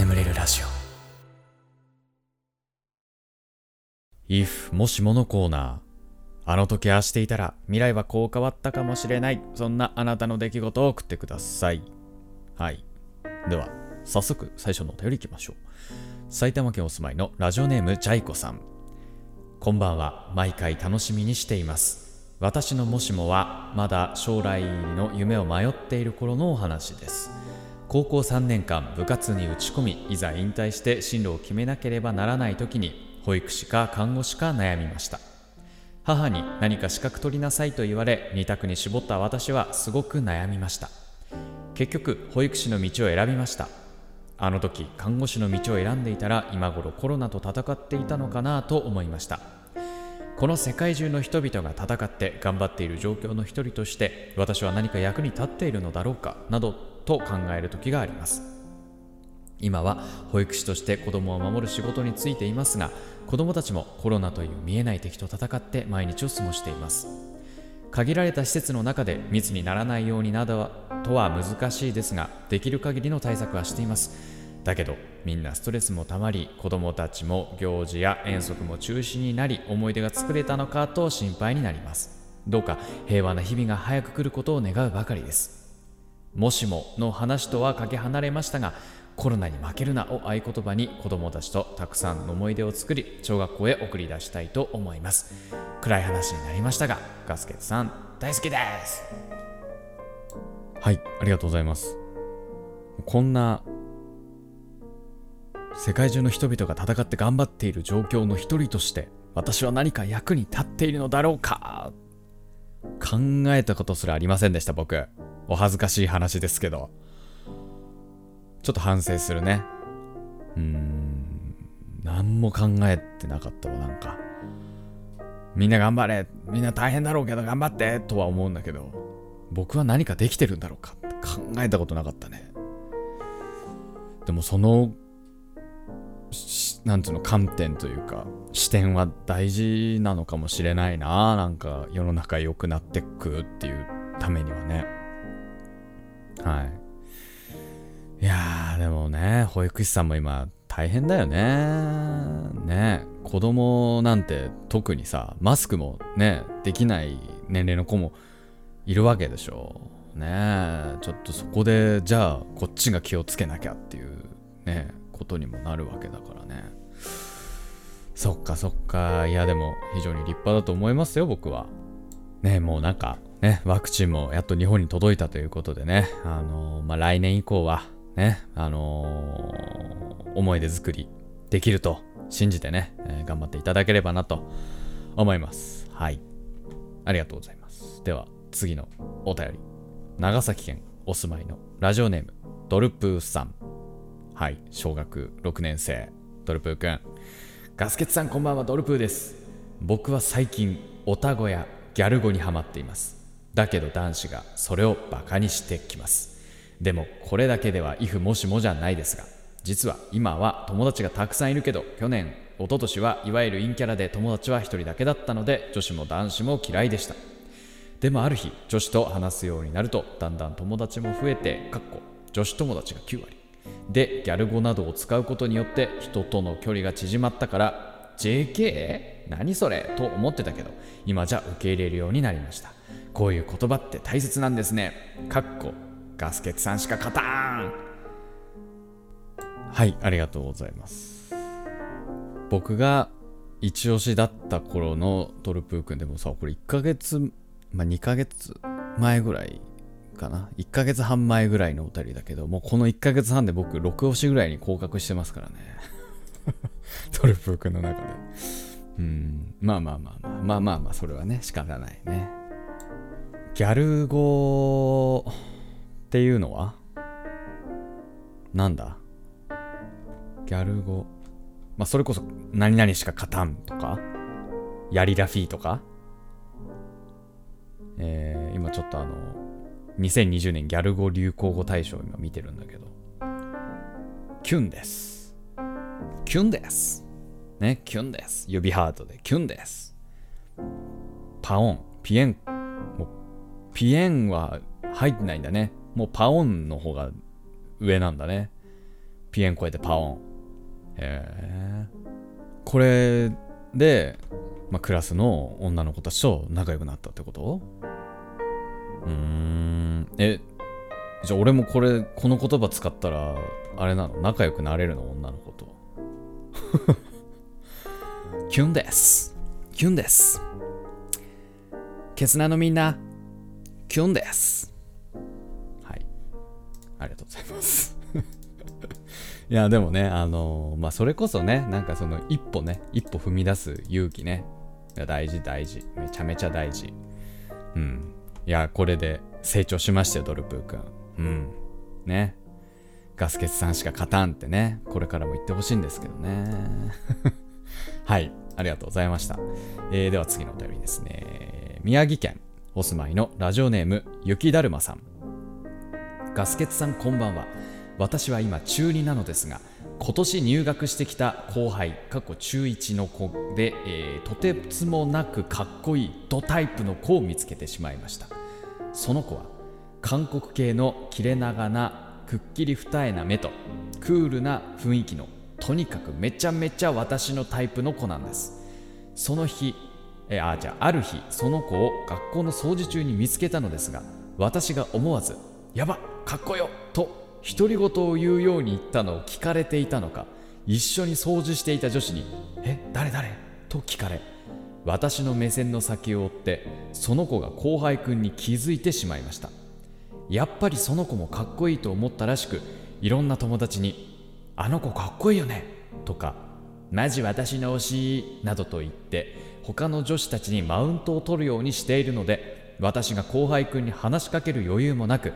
眠れるラジオ。If もしものコーナーあの時ああしていたら未来はこう変わったかもしれない。そんなあなたの出来事を送ってください。はい。では早速最初のお便りいきましょう。埼玉県お住まいのラジオネームジャイコさん。こんばんは。毎回楽しみにしています。私のもしもはまだ将来の夢を迷っている頃のお話です。高校3年間部活に打ち込みいざ引退して進路を決めなければならない時に保育士か看護師か悩みました。母に何か資格取りなさいと言われ2択に絞った私はすごく悩みました。結局保育士の道を選びました。あの時看護師の道を選んでいたら今頃コロナと戦っていたのかなと思いました。この世界中の人々が戦って頑張っている状況の一人として私は何か役に立っているのだろうかなどと考える時があります。今は保育士として子供を守る仕事についていますが子供たちもコロナという見えない敵と戦って毎日を過ごしています。限られた施設の中で密にならないようになどとは難しいですができる限りの対策はしています。だけどみんなストレスもたまり子供たちも行事や遠足も中止になり思い出が作れたのかと心配になります。どうか平和な日々が早く来ることを願うばかりです。もしもの話とはかけ離れましたがコロナに負けるなを合言葉に子供たちとたくさんの思い出を作り小学校へ送り出したいと思います。暗い話になりましたがガスケツさん大好きです。はいありがとうございます。こんな世界中の人々が戦って頑張っている状況の一人として私は何か役に立っているのだろうか。考えたことすらありませんでした僕。お恥ずかしい話ですけど。ちょっと反省するね。うーん。何も考えてなかったわなんか。みんな頑張れ。みんな大変だろうけど頑張って。とは思うんだけど。僕は何かできてるんだろうか。って考えたことなかったね。でもそのなんつうの観点というか視点は大事なのかもしれないな。なんか世の中良くなってくっていうためにはね。はい。いやーでもね保育士さんも今大変だよね。ね子供なんて特にさマスクもねできない年齢の子もいるわけでしょ。ねちょっとそこでじゃあこっちが気をつけなきゃっていうねことにもなるわけだからね。そっかそっか。いやでも非常に立派だと思いますよ僕は。ねもうなんかねワクチンもやっと日本に届いたということでねあのー、まあ来年以降はねあのー、思い出作りできると信じてね、えー、頑張っていただければなと思います。はい。ありがとうございます。では次のお便り。長崎県お住まいのラジオネームドルプーさん。はい小学6年生。ドルプーくん。ガスケツさんこんばんは。ドルプーです。僕は最近オタ語やギャル語にハマっています。だけど男子がそれをバカにしてきます。でもこれだけでは if もしもじゃないですが実は今は友達がたくさんいるけど去年一昨年はいわゆる陰キャラで友達は一人だけだったので女子も男子も嫌いでした。でもある日女子と話すようになるとだんだん友達も増えてかっこ女子友達が9割。でギャル語などを使うことによって人との距離が縮まったから JK? 何それ？と思ってたけど今じゃ受け入れるようになりました。こういう言葉って大切なんですね。かっこガスケツさんしか勝たん。はいありがとうございます。僕が一押しだった頃のトルプー君でもさこれ1ヶ月まあ2ヶ月前ぐらいかな。1ヶ月半前ぐらいのお便りだけどもうこの1ヶ月半で僕6押しぐらいに降格してますからね。トルプー君の中で。うんまあまあまあまあまあまあまあそれはね仕方ないね。ギャル語っていうのは？なんだ？ギャル語。まあそれこそ何々しか勝たんとか？ヤリラフィーとか？えー、今ちょっとあの2020年ギャル語流行語大賞今見てるんだけど。キュンです。キュンです。ねキュンです。指ハートで。キュンです。パオン。ピエン。もうピエンは入ってないんだね。もうパオンの方が上なんだね。ピエン声でパオン。へえこれで、まあ、クラスの女の子たちと仲良くなったってこと？うーん。えじゃあ俺もこれこの言葉使ったらあれなの？仲良くなれるの？女の子と。キュンです。キュンです。ケツナのみんな。キュンです。はい。ありがとうございます。いやでもねあのまあそれこそねなんかその一歩ね一歩踏み出す勇気ねいや大事大事。めちゃめちゃ大事。うん。いやこれで成長しましたよドルプーくん。うん。ね。ガスケツさんしか勝たんってねこれからも言ってほしいんですけどね。はい。ありがとうございました、えー、では次のお便りですね。宮城県。お住まいのラジオネーム雪だるまさん。ガスケツさんこんばんは。私は今中2なのですが今年入学してきた後輩過去中1の子で、えー、とてつもなくかっこいいドタイプの子を見つけてしまいました。その子は韓国系の切れ長なくっきり二重な目とクールな雰囲気のとにかくめちゃめちゃ私のタイプの子なんです。その日えあじゃあある日その子を学校の掃除中に見つけたのですが私が思わず「やばかっこよ!」と独り言を言うように言ったのを聞かれていたのか一緒に掃除していた女子に「え誰誰?」と聞かれ私の目線の先を追ってその子が後輩くんに気づいてしまいましたやっぱりその子もかっこいいと思ったらしくいろんな友達に「あの子かっこいいよね」とか「マジ私の推し」などと言って他の女子たちにマウントを取るようにしているので私が後輩くんに話しかける余裕もなく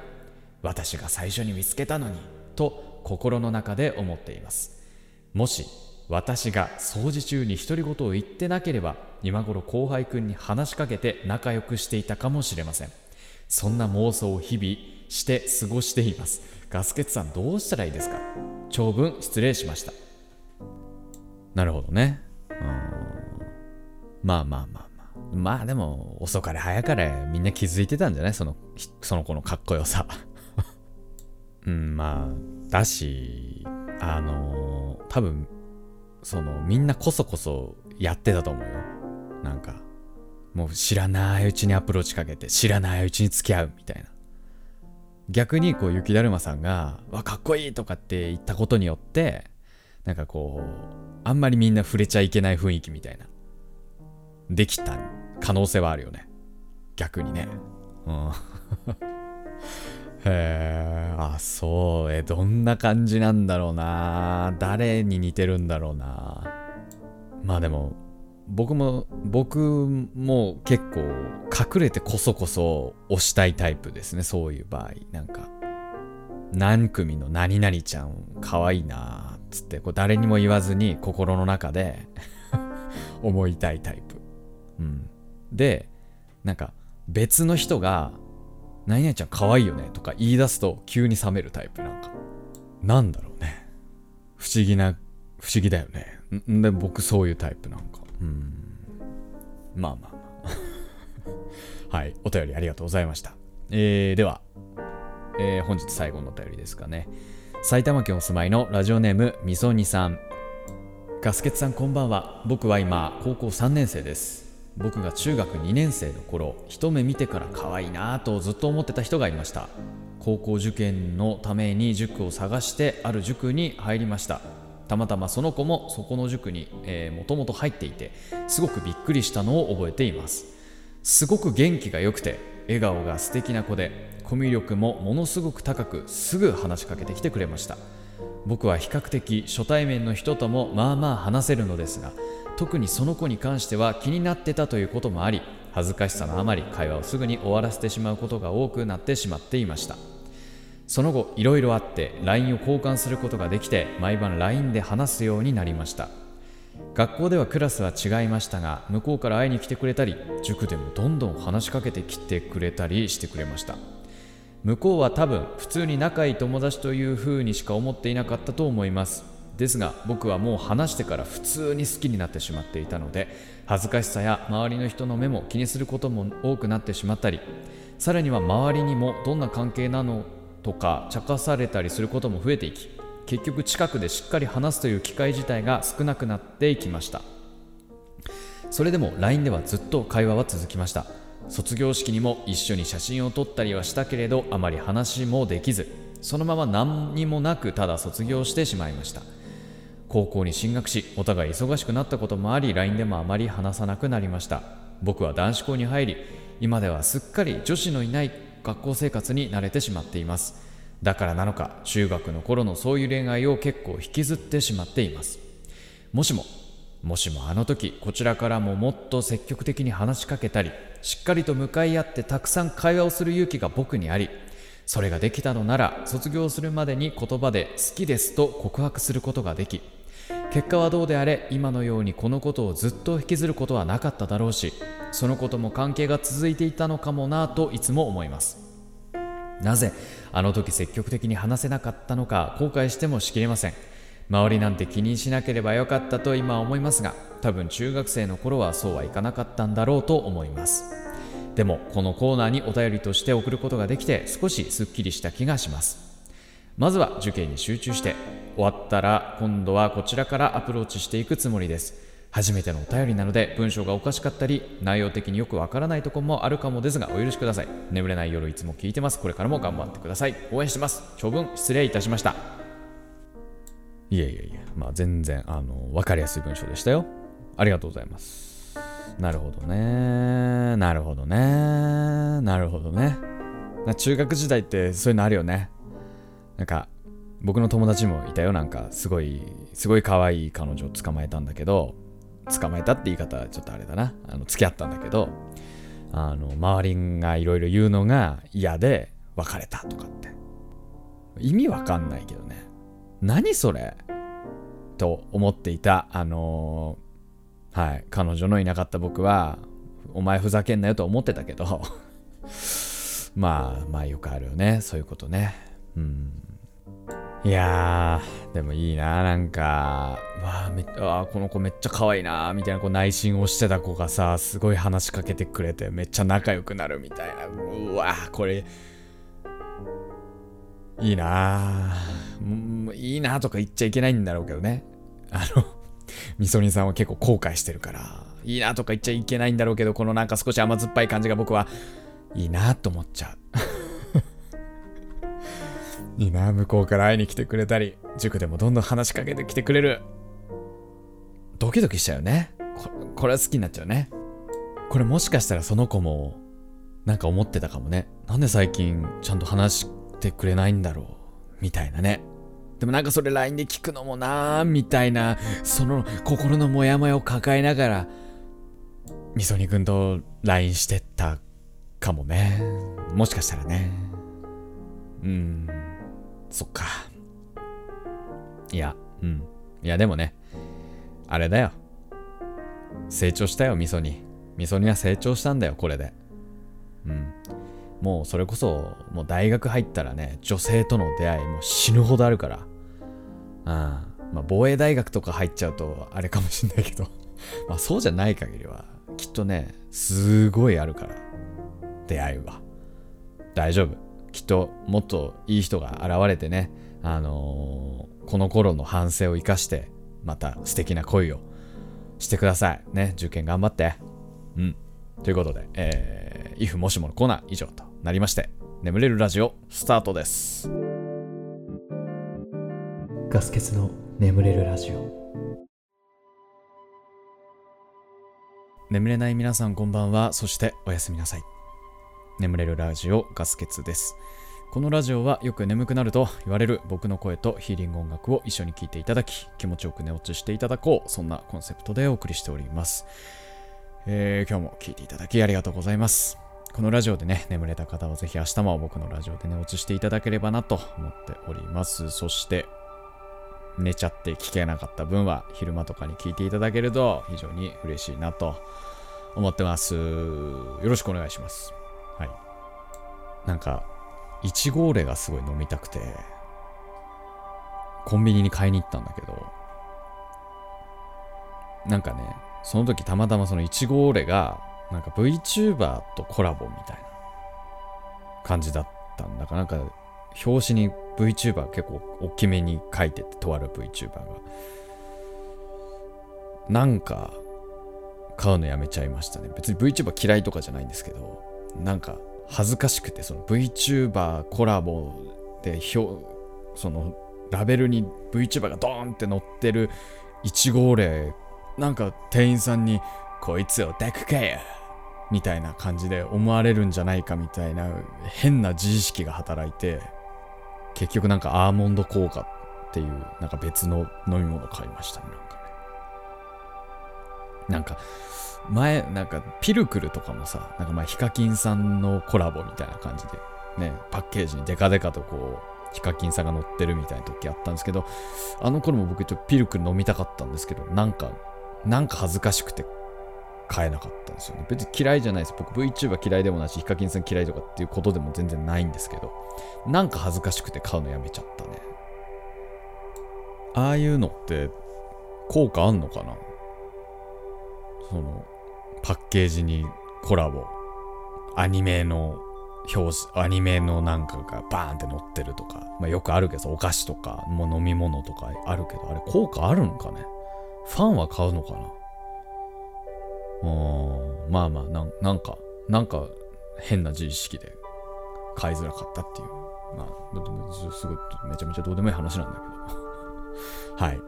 私が最初に見つけたのにと心の中で思っています。もし私が掃除中に独り言を言ってなければ今頃後輩くんに話しかけて仲良くしていたかもしれません。そんな妄想を日々して過ごしています。ガスケツさんどうしたらいいですか？長文失礼しました。なるほどね。うん。まあまあまあまあ。まあでも遅かれ早かれみんな気づいてたんじゃない？そのその子のかっこよさ。うんまあだしあの多分そのみんなこそこそやってたと思うよ。なんかもう知らないうちにアプローチかけて知らないうちに付き合うみたいな。逆にこう雪だるまさんが「わかっこいい!」とかって言ったことによってなんかこうあんまりみんな触れちゃいけない雰囲気みたいな。できた可能性はあるよね。逆にね。うん。へえあそう。えどんな感じなんだろうな。誰に似てるんだろうな。まあでも僕も僕も結構隠れてこそこそ推したいタイプですね。そういう場合。なんか何組の何々ちゃん可愛いなつってこう誰にも言わずに心の中で 思いたいタイプ、うん、でなんか別の人が何々ちゃん可愛いよねとか言い出すと急に冷めるタイプなんか。なんだろうね。不思議な、不思議だよね。んで、僕そういうタイプなんか。うん。まあまあまあ。はい。お便りありがとうございました。えー、では、えー、本日最後のお便りですかね。埼玉県お住まいのラジオネームみそにさん。ガスケツさんこんばんは。僕は今、高校3年生です。僕が中学2年生の頃一目見てから可愛いなとずっと思ってた人がいました。高校受験のために塾を探してある塾に入りました。たまたまその子もそこの塾にもともと入っていてすごくびっくりしたのを覚えています。すごく元気が良くて笑顔が素敵な子でコミュ力もものすごく高くすぐ話しかけてきてくれました。僕は比較的初対面の人ともまあまあ話せるのですが特にその子に関しては気になってたということもあり恥ずかしさのあまり会話をすぐに終わらせてしまうことが多くなってしまっていました。その後いろいろあって LINE を交換することができて毎晩 LINE で話すようになりました。学校ではクラスは違いましたが向こうから会いに来てくれたり塾でもどんどん話しかけてきてくれたりしてくれました。向こうは多分普通に仲いい友達という風にしか思っていなかったと思います。ですが僕はもう話してから普通に好きになってしまっていたので恥ずかしさや周りの人の目も気にすることも多くなってしまったりさらには周りにもどんな関係なのとか茶化されたりすることも増えていき結局近くでしっかり話すという機会自体が少なくなっていきました。それでも LINE ではずっと会話は続きました。卒業式にも一緒に写真を撮ったりはしたけれどあまり話もできずそのまま何にもなくただ卒業してしまいました。高校に進学しお互い忙しくなったこともあり LINE でもあまり話さなくなりました。僕は男子校に入り今ではすっかり女子のいない学校生活に慣れてしまっています。だからなのか中学の頃のそういう恋愛を結構引きずってしまっています。もしももしもあの時こちらからももっと積極的に話しかけたりしっかりと向かい合ってたくさん会話をする勇気が僕にありそれができたのなら卒業するまでに言葉で好きですと告白することができ結果はどうであれ今のようにこのことをずっと引きずることはなかっただろうしそのことも関係が続いていたのかもなといつも思います。なぜあの時積極的に話せなかったのか後悔してもしきれません。周りなんて気にしなければよかったと今思いますが多分中学生の頃はそうはいかなかったんだろうと思います。でもこのコーナーにお便りとして送ることができて少しすっきりした気がします。まずは受験に集中して終わったら今度はこちらからアプローチしていくつもりです。初めてのお便りなので文章がおかしかったり内容的によくわからないところもあるかもですがお許しください。眠れない夜いつも聞いてます。これからも頑張ってください。応援してます。長文失礼いたしました。いやいやいやまあ全然あの分かりやすい文章でしたよ。ありがとうございます。なるほどね。なるほどね。なるほどね。中学時代ってそういうのあるよね。なんか僕の友達もいたよ。なんかすごいすごい可愛い彼女を捕まえたんだけど捕まえたって言い方はちょっとあれだな。あの付き合ったんだけどあの周りがいろいろ言うのが嫌で別れたとかって。意味わかんないけどね。何それ？と思っていたあの、はい。彼女のいなかった僕はお前ふざけんなよと思ってたけど。まあまあよくあるよね。そういうことね。うん。いやー、でもいいな、なんか、わあ、めあこの子めっちゃ可愛いな、みたいなこう内心をしてた子がさ、すごい話しかけてくれて、めっちゃ仲良くなるみたいな。うわこれ、いいないいなとか言っちゃいけないんだろうけどね。あの、みそにさんは結構後悔してるから、いいなとか言っちゃいけないんだろうけど、このなんか少し甘酸っぱい感じが僕はいいなと思っちゃう。いいな、向こうから会いに来てくれたり、塾でもどんどん話しかけてきてくれる。ドキドキしちゃうよね。ここれは好きになっちゃうね。これもしかしたらその子も、なんか思ってたかもね。なんで最近ちゃんと話してくれないんだろう。みたいなね。でもなんかそれ LINE で聞くのもなーみたいな、その心のモヤモヤを抱えながら、みそにくんと LINE してったかもね。もしかしたらね。うん。そっか。いや、うん。いや、でもね、あれだよ。成長したよ、味噌に。味噌には成長したんだよ、これで。うん。もうそれこそ、もう大学入ったらね、女性との出会いも死ぬほどあるから。うん。まあ、防衛大学とか入っちゃうと、あれかもしんないけど まあ、そうじゃない限りは、きっとね、すごいあるから。出会いは。大丈夫。きっともっといい人が現れてね、あのー、この頃の反省を生かして、また素敵な恋をしてください。ね、受験頑張って。うん。ということで、えー、if もしものコーナー以上となりまして、眠れるラジオスタートです。ガス欠の眠れるラジオ。眠れない皆さんこんばんは、そしておやすみなさい。眠れるラジオガスケツです。このラジオはよく眠くなると言われる僕の声とヒーリング音楽を一緒に聴いていただき、気持ちよく寝落ちしていただこう、そんなコンセプトでお送りしております。えー、今日も聴いていただきありがとうございます。このラジオでね、眠れた方はぜひ明日も僕のラジオで寝落ちしていただければなと思っております。そして、寝ちゃって聞けなかった分は昼間とかに聞いていただけると非常に嬉しいなと思ってます。よろしくお願いします。はい。なんか、いちごオレがすごい飲みたくて、コンビニに買いに行ったんだけど、なんかね、その時たまたまそのいちごオレが、なんか VTuber とコラボみたいな感じだったんだかなんか、表紙に VTuber 結構大きめに書いてて、とある VTuber が。なんか、買うのやめちゃいましたね。別に VTuber 嫌いとかじゃないんですけど、なんか恥ずかしくて、その VTuber コラボで表、そのラベルに VTuber がドーンって載ってる1号例、なんか店員さんに、こいつを抱くかよみたいな感じで思われるんじゃないかみたいな変な自意識が働いて、結局なんかアーモンド効果っていうなんか別の飲み物買いましたね。なんかね。なんか前、なんかピルクルとかもさ、なんかまあヒカキンさんのコラボみたいな感じでね、パッケージにデカデカとこうヒカキンさんが乗ってるみたいな時あったんですけど、あの頃も僕ちょっとピルクル飲みたかったんですけど、なんか、なんか恥ずかしくて買えなかったんですよね。別に嫌いじゃないです。僕 VTuber 嫌いでもないし、ヒカキンさん嫌いとかっていうことでも全然ないんですけど、なんか恥ずかしくて買うのやめちゃったね。ああいうのって効果あんのかな？その、パッケージにコラボ、アニメの表紙、アニメのなんかがバーンって載ってるとか、まあよくあるけどお菓子とか、もう飲み物とかあるけど、あれ効果あるんかね？ファンは買うのかな？まあまあなん、なんか、なんか変な自意識で買いづらかったっていう。まあ、すごい、めちゃめちゃどうでもいい話なんだけど。はい。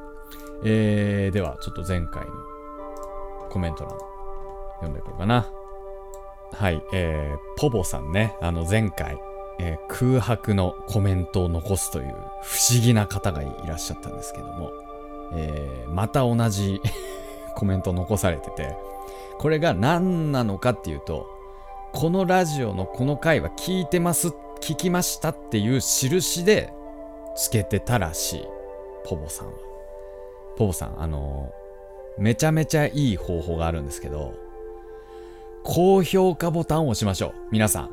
えー、では、ちょっと前回のコメント欄読んでいこうかな。はい、えー、ポボさんね、あの前回、えー空白のコメントを残すという不思議な方がいらっしゃったんですけども、えーまた同じ コメント残されてて、これが何なのかっていうと、このラジオのこの回は聞いてます、聞きましたっていう印でつけてたらしい、ポボさんは。ポボさん、あのめちゃめちゃいい方法があるんですけど、高評価ボタンを押しましょう。皆さん。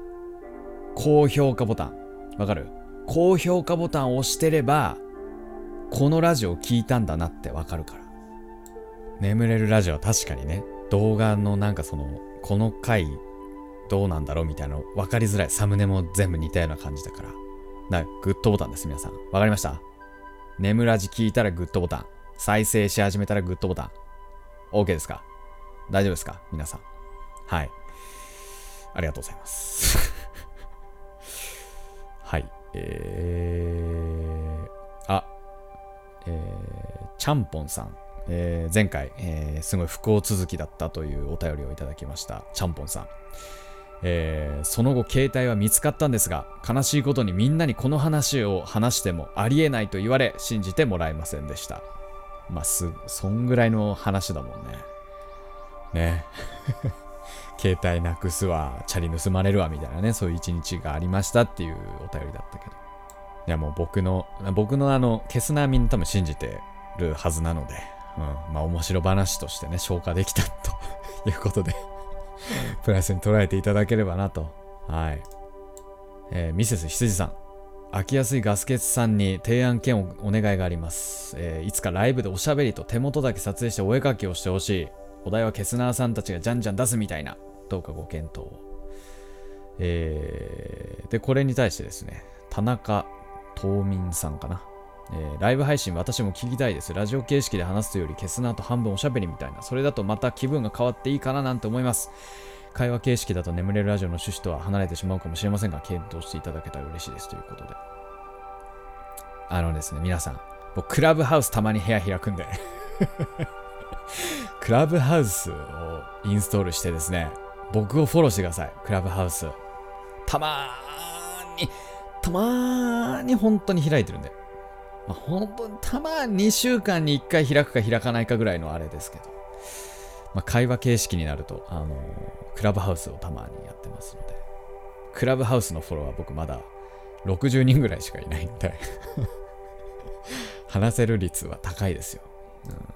高評価ボタン。わかる？高評価ボタンを押してれば、このラジオを聞いたんだなってわかるから。眠れるラジオは確かにね、動画のなんかその、この回どうなんだろうみたいなの分かりづらい。サムネも全部似たような感じだから。だかグッドボタンです、皆さん。わかりました？眠ラジ聞いたらグッドボタン。再生し始めたらグッドボタン。OK ですか？大丈夫ですか？皆さん。はい。ありがとうございます。はい。えー、あ、えー、ちゃんぽんさん。えー前回、えーすごい不幸続きだったというお便りをいただきました。ちゃんぽんさん。えーその後携帯は見つかったんですが悲しいことにみんなにこの話を話してもありえないと言われ信じてもらえませんでしたまあすそんぐらいの話だもんねね 携帯なくすわチャリ盗まれるわみたいなねそういう一日がありましたっていうお便りだったけどいやもう僕の僕のあの消すなみんな多分信じてるはずなので、うん、まあ面白話としてね消化できたと いうことでプラスに捉えていただければなと。はい。えーミセス羊さん。飽きやすいガスケツさんに提案兼お願いがあります、えーいつかライブでおしゃべりと手元だけ撮影してお絵描きをしてほしい。お題はケスナーさんたちがじゃんじゃん出すみたいな。どうかご検討を。えーで、これに対してですね、田中東民さんかな。えーライブ配信私も聞きたいです。ラジオ形式で話すというより、ケスナーと半分おしゃべりみたいな。それだとまた気分が変わっていいかななんて思います。会話形式だと眠れるラジオの趣旨とは離れてしまうかもしれませんが、検討していただけたら嬉しいですということで。あのですね、皆さん、僕、クラブハウスたまに部屋開くんで、クラブハウスをインストールしてですね、僕をフォローしてください、クラブハウス。たまーに、たまーに本当に開いてるんで。まあ、本当にたま2週間に1回開くか開かないかぐらいのあれですけど。まあ、会話形式になると、あのークラブハウスをたまにやってますので、クラブハウスのフォロワー僕まだ60人ぐらいしかいないんで、話せる率は高いですよ。うん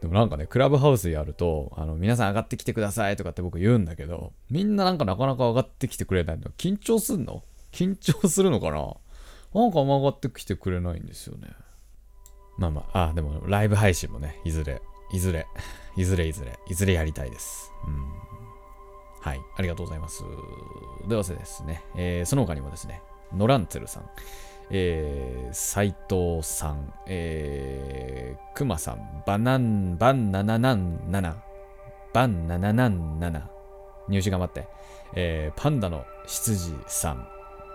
でもなんかね、クラブハウスやると、あの、皆さん上がってきてくださいとかって僕言うんだけど、みんななんかなかなか上がってきてくれないの。緊張すんの？緊張するのかな？なんかあんま上がってきてくれないんですよね。まあまあ、あ、でもライブ配信もね、いずれ、いずれ、いずれいずれ、いずれやりたいです。うん。はい、ありがとうございます。ではですね、えーその他にもですね、ノランツェルさん、えー、斉藤さん、えー、くまさん、バナン、バンナナナンナナ、バンナナナンナ。ナ、入試頑張って、えー、パンダの羊さん、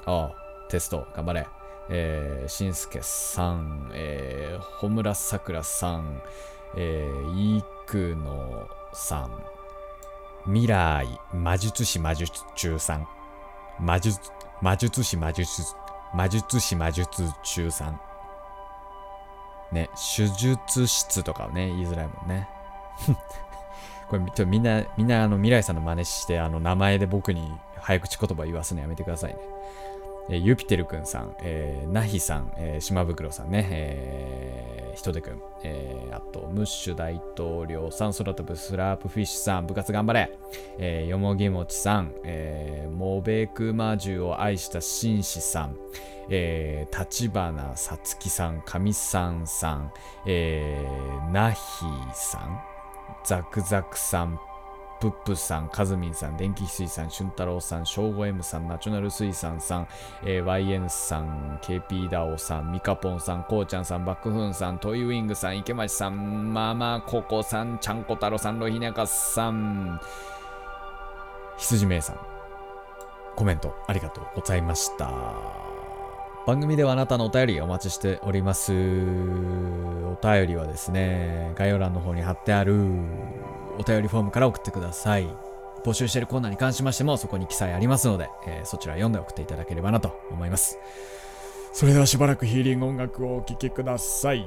ああ、テスト頑張れ、えー、しんすけさん、えー、穂村さくらさん、えー、イクノさん、未来魔術師魔術中さん、魔術、魔術師魔術、魔術師魔術中さん。ね、手術室とかをね、言いづらいもんね。これ、ちょみんな、みんなあの未来さんの真似して、あの名前で僕に早口言葉言わすのやめてくださいね。えー、ユピテルくんさん、えー、ナヒさん、えー、島袋さんね、えー、ヒトデくん、えー、あと、ムッシュ大統領さん、空飛ぶスラープフィッシュさん、部活頑張れ、えー、よもぎもちさん、えー、モベクマジュを愛した紳士さん、えー、立花さつきさん、神さんさん、えー、ナヒさん、ザクザクさん、プップさん、カズミンさん、電気水さん、俊太郎さん、正吾 M さん、ナチョナル水産さん、えー、YN さん、KP ダオさん、ミカポンさん、こうちゃんさん、バックフンさん、トイウィングさん、池町さん、ママココさん、ちゃんこ太郎さん、ロヒナカさん、羊名さん、コメントありがとうございました。番組ではあなたのお便りお待ちしております。お便りはですね、概要欄の方に貼ってあるお便りフォームから送ってください。募集しているコーナーに関しましてもそこに記載ありますので、えー、そちら読んで送っていただければなと思います。それではしばらくヒーリング音楽をお聴きください。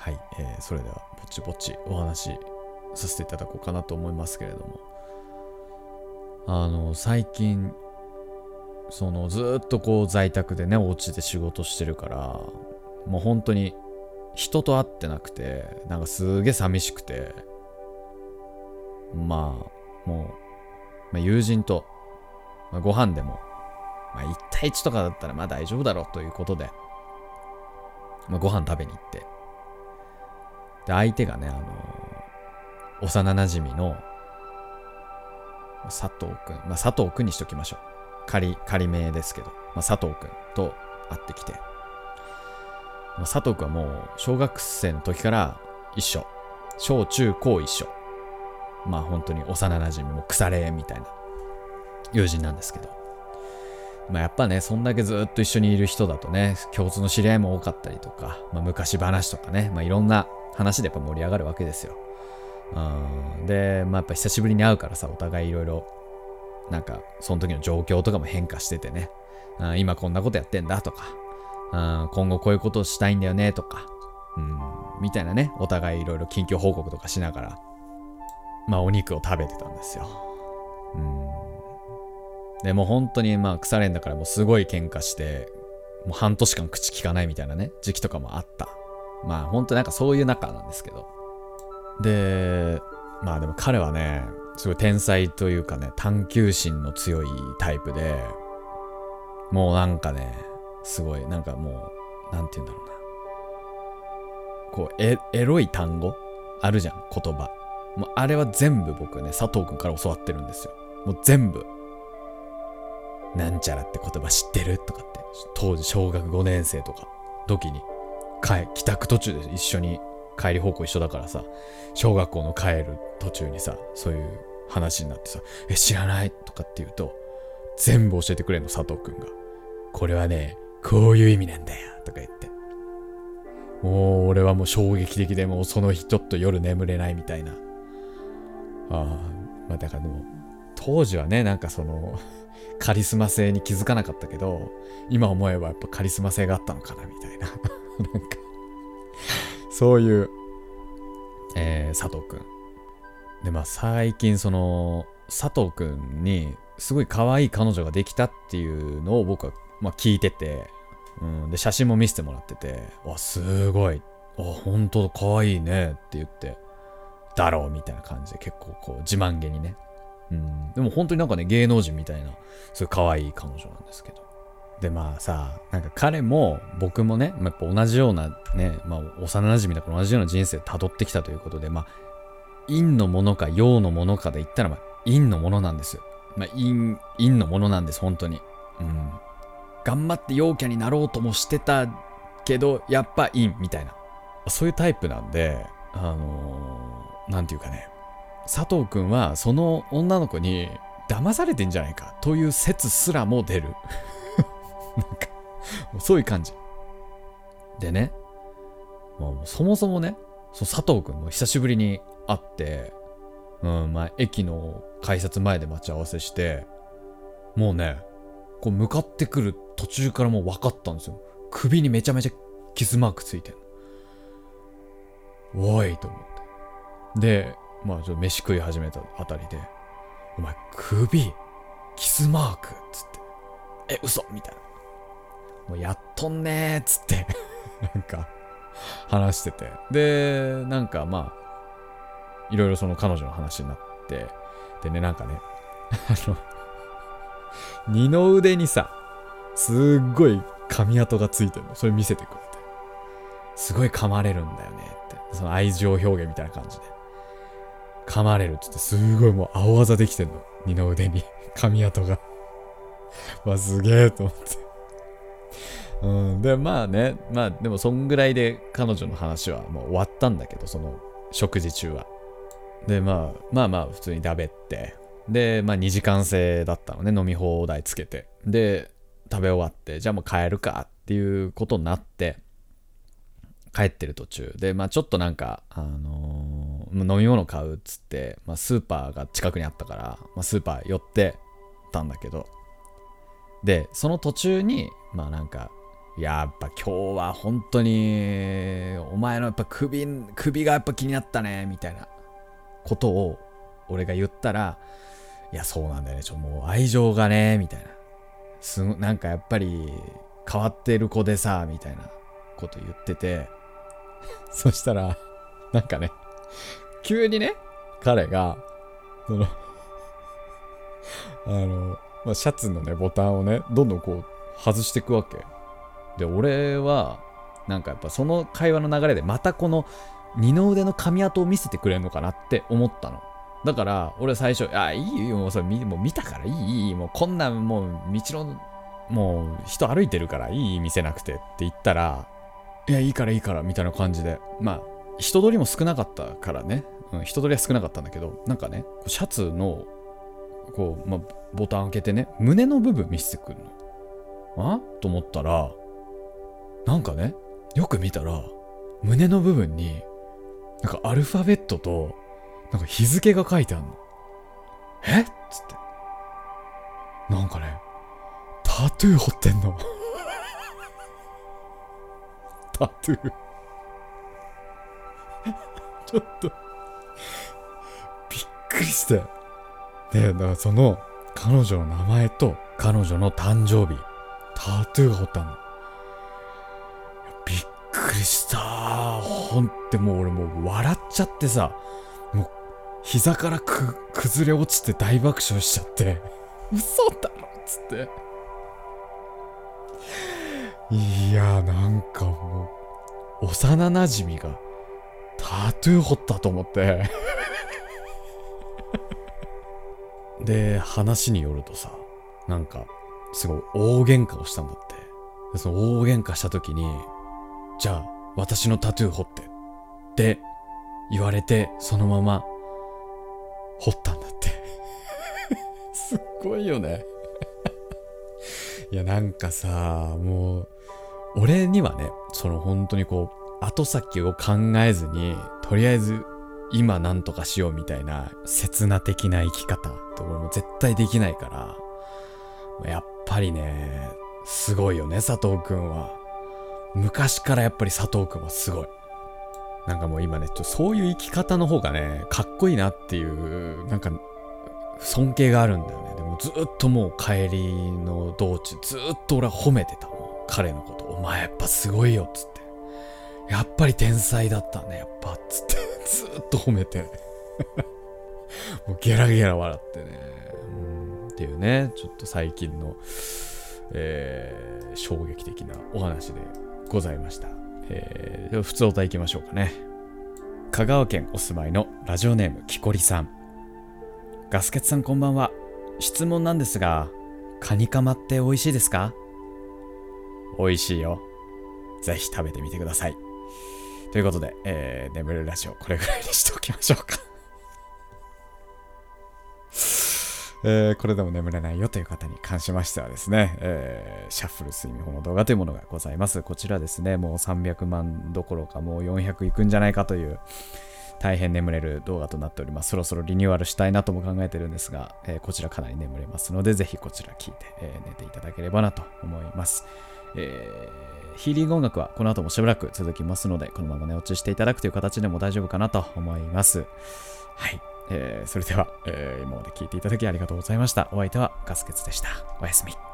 はい、えーそれではぼちぼちお話しさせていただこうかなと思いますけれども。あの最近そのずっとこう在宅でねお家で仕事してるからもう本当に人と会ってなくてなんかすげえ寂しくてまあもう、まあ、友人と、まあ、ご飯でも、まあ、1対1とかだったらまあ大丈夫だろうということで、まあ、ご飯食べに行ってで相手がねあの幼なじみの佐藤くん、まあ、佐藤くんにしときましょう。仮仮名ですけど、まあ、佐藤くんと会ってきて、まあ、佐藤くんはもう小学生の時から一緒。小中高一緒。まあ本当に幼なじみも腐れみたいな。友人なんですけど。まあやっぱねそんだけずっと一緒にいる人だとね共通の知り合いも多かったりとか、まあ、昔話とかね、まあ、いろんな話でやっぱ盛り上がるわけですようんでまあやっぱ久しぶりに会うからさお互いいろいろなんかその時の状況とかも変化しててねうん今こんなことやってんだとかうん今後こういうことをしたいんだよねとかうんみたいなねお互いいろいろ近況報告とかしながらまあお肉を食べてたんですよ。うん。でも本当にまあ腐れんだからもうすごい喧嘩して、もう半年間口聞かないみたいなね、時期とかもあった。まあ本当なんかそういう仲なんですけど。で、まあでも彼はね、すごい天才というかね、探求心の強いタイプで、もうなんかね、すごい、なんかもう、なんて言うんだろうな。こう、エエロい単語？あるじゃん、言葉。もうあれは全部僕ね、佐藤くんから教わってるんですよ。もう全部。なんちゃらって言葉知ってる？とかって、当時小学5年生とか、時に、帰、帰宅途中で一緒に帰り方向一緒だからさ、小学校の帰る途中にさ、そういう話になってさ、え、知らない？とかって言うと、全部教えてくれんの、佐藤くんが。これはね、こういう意味なんだよ、とか言って。もう俺はもう衝撃的でもうその日ちょっと夜眠れないみたいな。ああ、まあだからでも、当時はね、なんかその、カリスマ性に気づかなかったけど、今思えばやっぱカリスマ性があったのかな、みたいな。なんか、そういう、えー、佐藤くん。で、まあ最近その、佐藤くんに、すごい可愛い彼女ができたっていうのを僕は、まあ、聞いてて、うん、で、写真も見せてもらってて、わ、すごい。あ、本当だ、可愛いねって言って、だろうみたいな感じで結構こう自慢げにね。うん。でも本当になんかね、芸能人みたいな、そういう可愛い彼女なんですけど。で、まあさ、なんか彼も僕もね、まあ、やっぱ同じようなね、まあ幼馴染だから同じような人生を辿ってきたということで、まあ、陰のものか陽のものかで言ったら、まあ、陰のものなんですよ。まあ、陰、陰のものなんです、本当に。うん。頑張って陽キャになろうともしてたけど、やっぱ陰みたいな。そういうタイプなんで、あのーていうかね、佐藤くんはその女の子に騙されてんじゃないかという説すらも出る。そういう感じ。でね、もうそもそもね、そう佐藤くんも久しぶりに会って、うん、まあ、駅の改札前で待ち合わせして、もうね、こう向かってくる途中からもう分かったんですよ。首にめちゃめちゃキスマークついてんの。おいと思って。で、まあちょっと飯食い始めたあたりで、お前首、キスマークっつって、え、嘘みたいな。もうやっとんねーっつって、なんか、話してて。で、なんかまあ、いろいろその彼女の話になって、でね、なんかね、あの、二の腕にさ、すっごい髪跡がついてるの。それ見せてくれて。すごい噛まれるんだよねって。その愛情表現みたいな感じで。噛まれるっつって、すごいもう青あざできてんの。二の腕に。髪跡が。わ、すげえと思って。うん、で、まあね、まあでもそんぐらいで彼女の話はもう終わったんだけど、その食事中は。で、まあ、まあまあ普通に食べって、で、まあ2時間制だったのね、飲み放題つけて。で、食べ終わって、じゃあもう帰るかっていうことになって、帰ってる途中で、まあちょっとなんか、あのー飲み物買うっつって、まあスーパーが近くにあったから、まあスーパー寄ってたんだけど、で、その途中に、まあなんか、やっぱ今日は本当に、お前のやっぱ首、首がやっぱ気になったね、みたいなことを俺が言ったら、いや、そうなんだよね。ちょ、もう愛情がね、みたいな。すなんかやっぱり変わってる子でさ、みたいなこと言ってて、そしたら、なんかね、急にね、彼が、そのあの、まあ、シャツのね、ボタンをね、どんどんこう、外していくわけ。で、俺は、なんかやっぱその会話の流れで、またこの二の腕の髪跡を見せてくれるのかなって思ったの。だから、俺最初、あ、いいよ、もうそれ見もう見たからいい、いい、もうこんなんもう道の、もう人歩いてるからいい見せなくてって言ったら、いや、いいからいいから、みたいな感じで。まあ、人通りも少なかったからね。うん、人通りは少なかったんだけど、なんかね、シャツの、こう、まあ、ボタン開けてね、胸の部分見せてくるの。あ？と思ったら、なんかね、よく見たら、胸の部分に、なんかアルファベットと、なんか日付が書いてあるの。え？っつって。なんかね、タトゥー彫ってんの。タトゥー ちょっと びっくりして。で、だからその、彼女の名前と彼女の誕生日、タトゥーが彫ったの。びっくりした。ほんってもう俺もう笑っちゃってさ、もう膝からく崩れ落ちて大爆笑しちゃって、嘘だろっつって。いや、なんかもう、幼馴染がタトゥー彫ったと思ってで、話によるとさ、なんか、すごい大喧嘩をしたんだって。でその大喧嘩した時に、じゃあ、私のタトゥー彫って。って言われて、そのまま、彫ったんだって すっごいよね いや、なんかさ、もう、俺にはね、その本当にこう、後先を考えずに、とりあえず今なんとかしようみたいな刹那的な生き方って俺も絶対できないから、やっぱりね、すごいよね、佐藤くんは。昔からやっぱり佐藤くんはすごい。なんかもう今ね、ちょそういう生き方の方がね、かっこいいなっていう、なんか、尊敬があるんだよね。でもずっともう帰りの道中、ずっと俺は褒めてたもん。彼のこと。お前やっぱすごいよ、つって。やっぱり天才だったね、やっぱ、つって。ずっと褒めて。もうゲラゲラ笑ってね。うんっていうね、ちょっと最近の、えー、衝撃的なお話でございました。えー、普通お題行きましょうかね。香川県お住まいのラジオネームきこりさん。ガスケツさんこんばんは。質問なんですが、カニカマって美味しいですか？美味しいよ。ぜひ食べてみてください。ということで、えー、眠るラジオ、これぐらいにしておきましょうか えー、これでも眠れないよという方に関しましてはですね、えー、シャッフル睡眠法の動画というものがございます。こちらですね、もう300万どころかもう400いくんじゃないかという大変眠れる動画となっております。そろそろリニューアルしたいなとも考えてるんですが、えー、こちらかなり眠れますので、ぜひこちら聞いて、え寝ていただければなと思います。えー、ヒーリング音楽はこの後もしばらく続きますので、このまま寝落ちしていただくという形でも大丈夫かなと思います。はい。えー、それでは、えー、今まで聞いていただきありがとうございました。お相手はガスケツでした。おやすみ。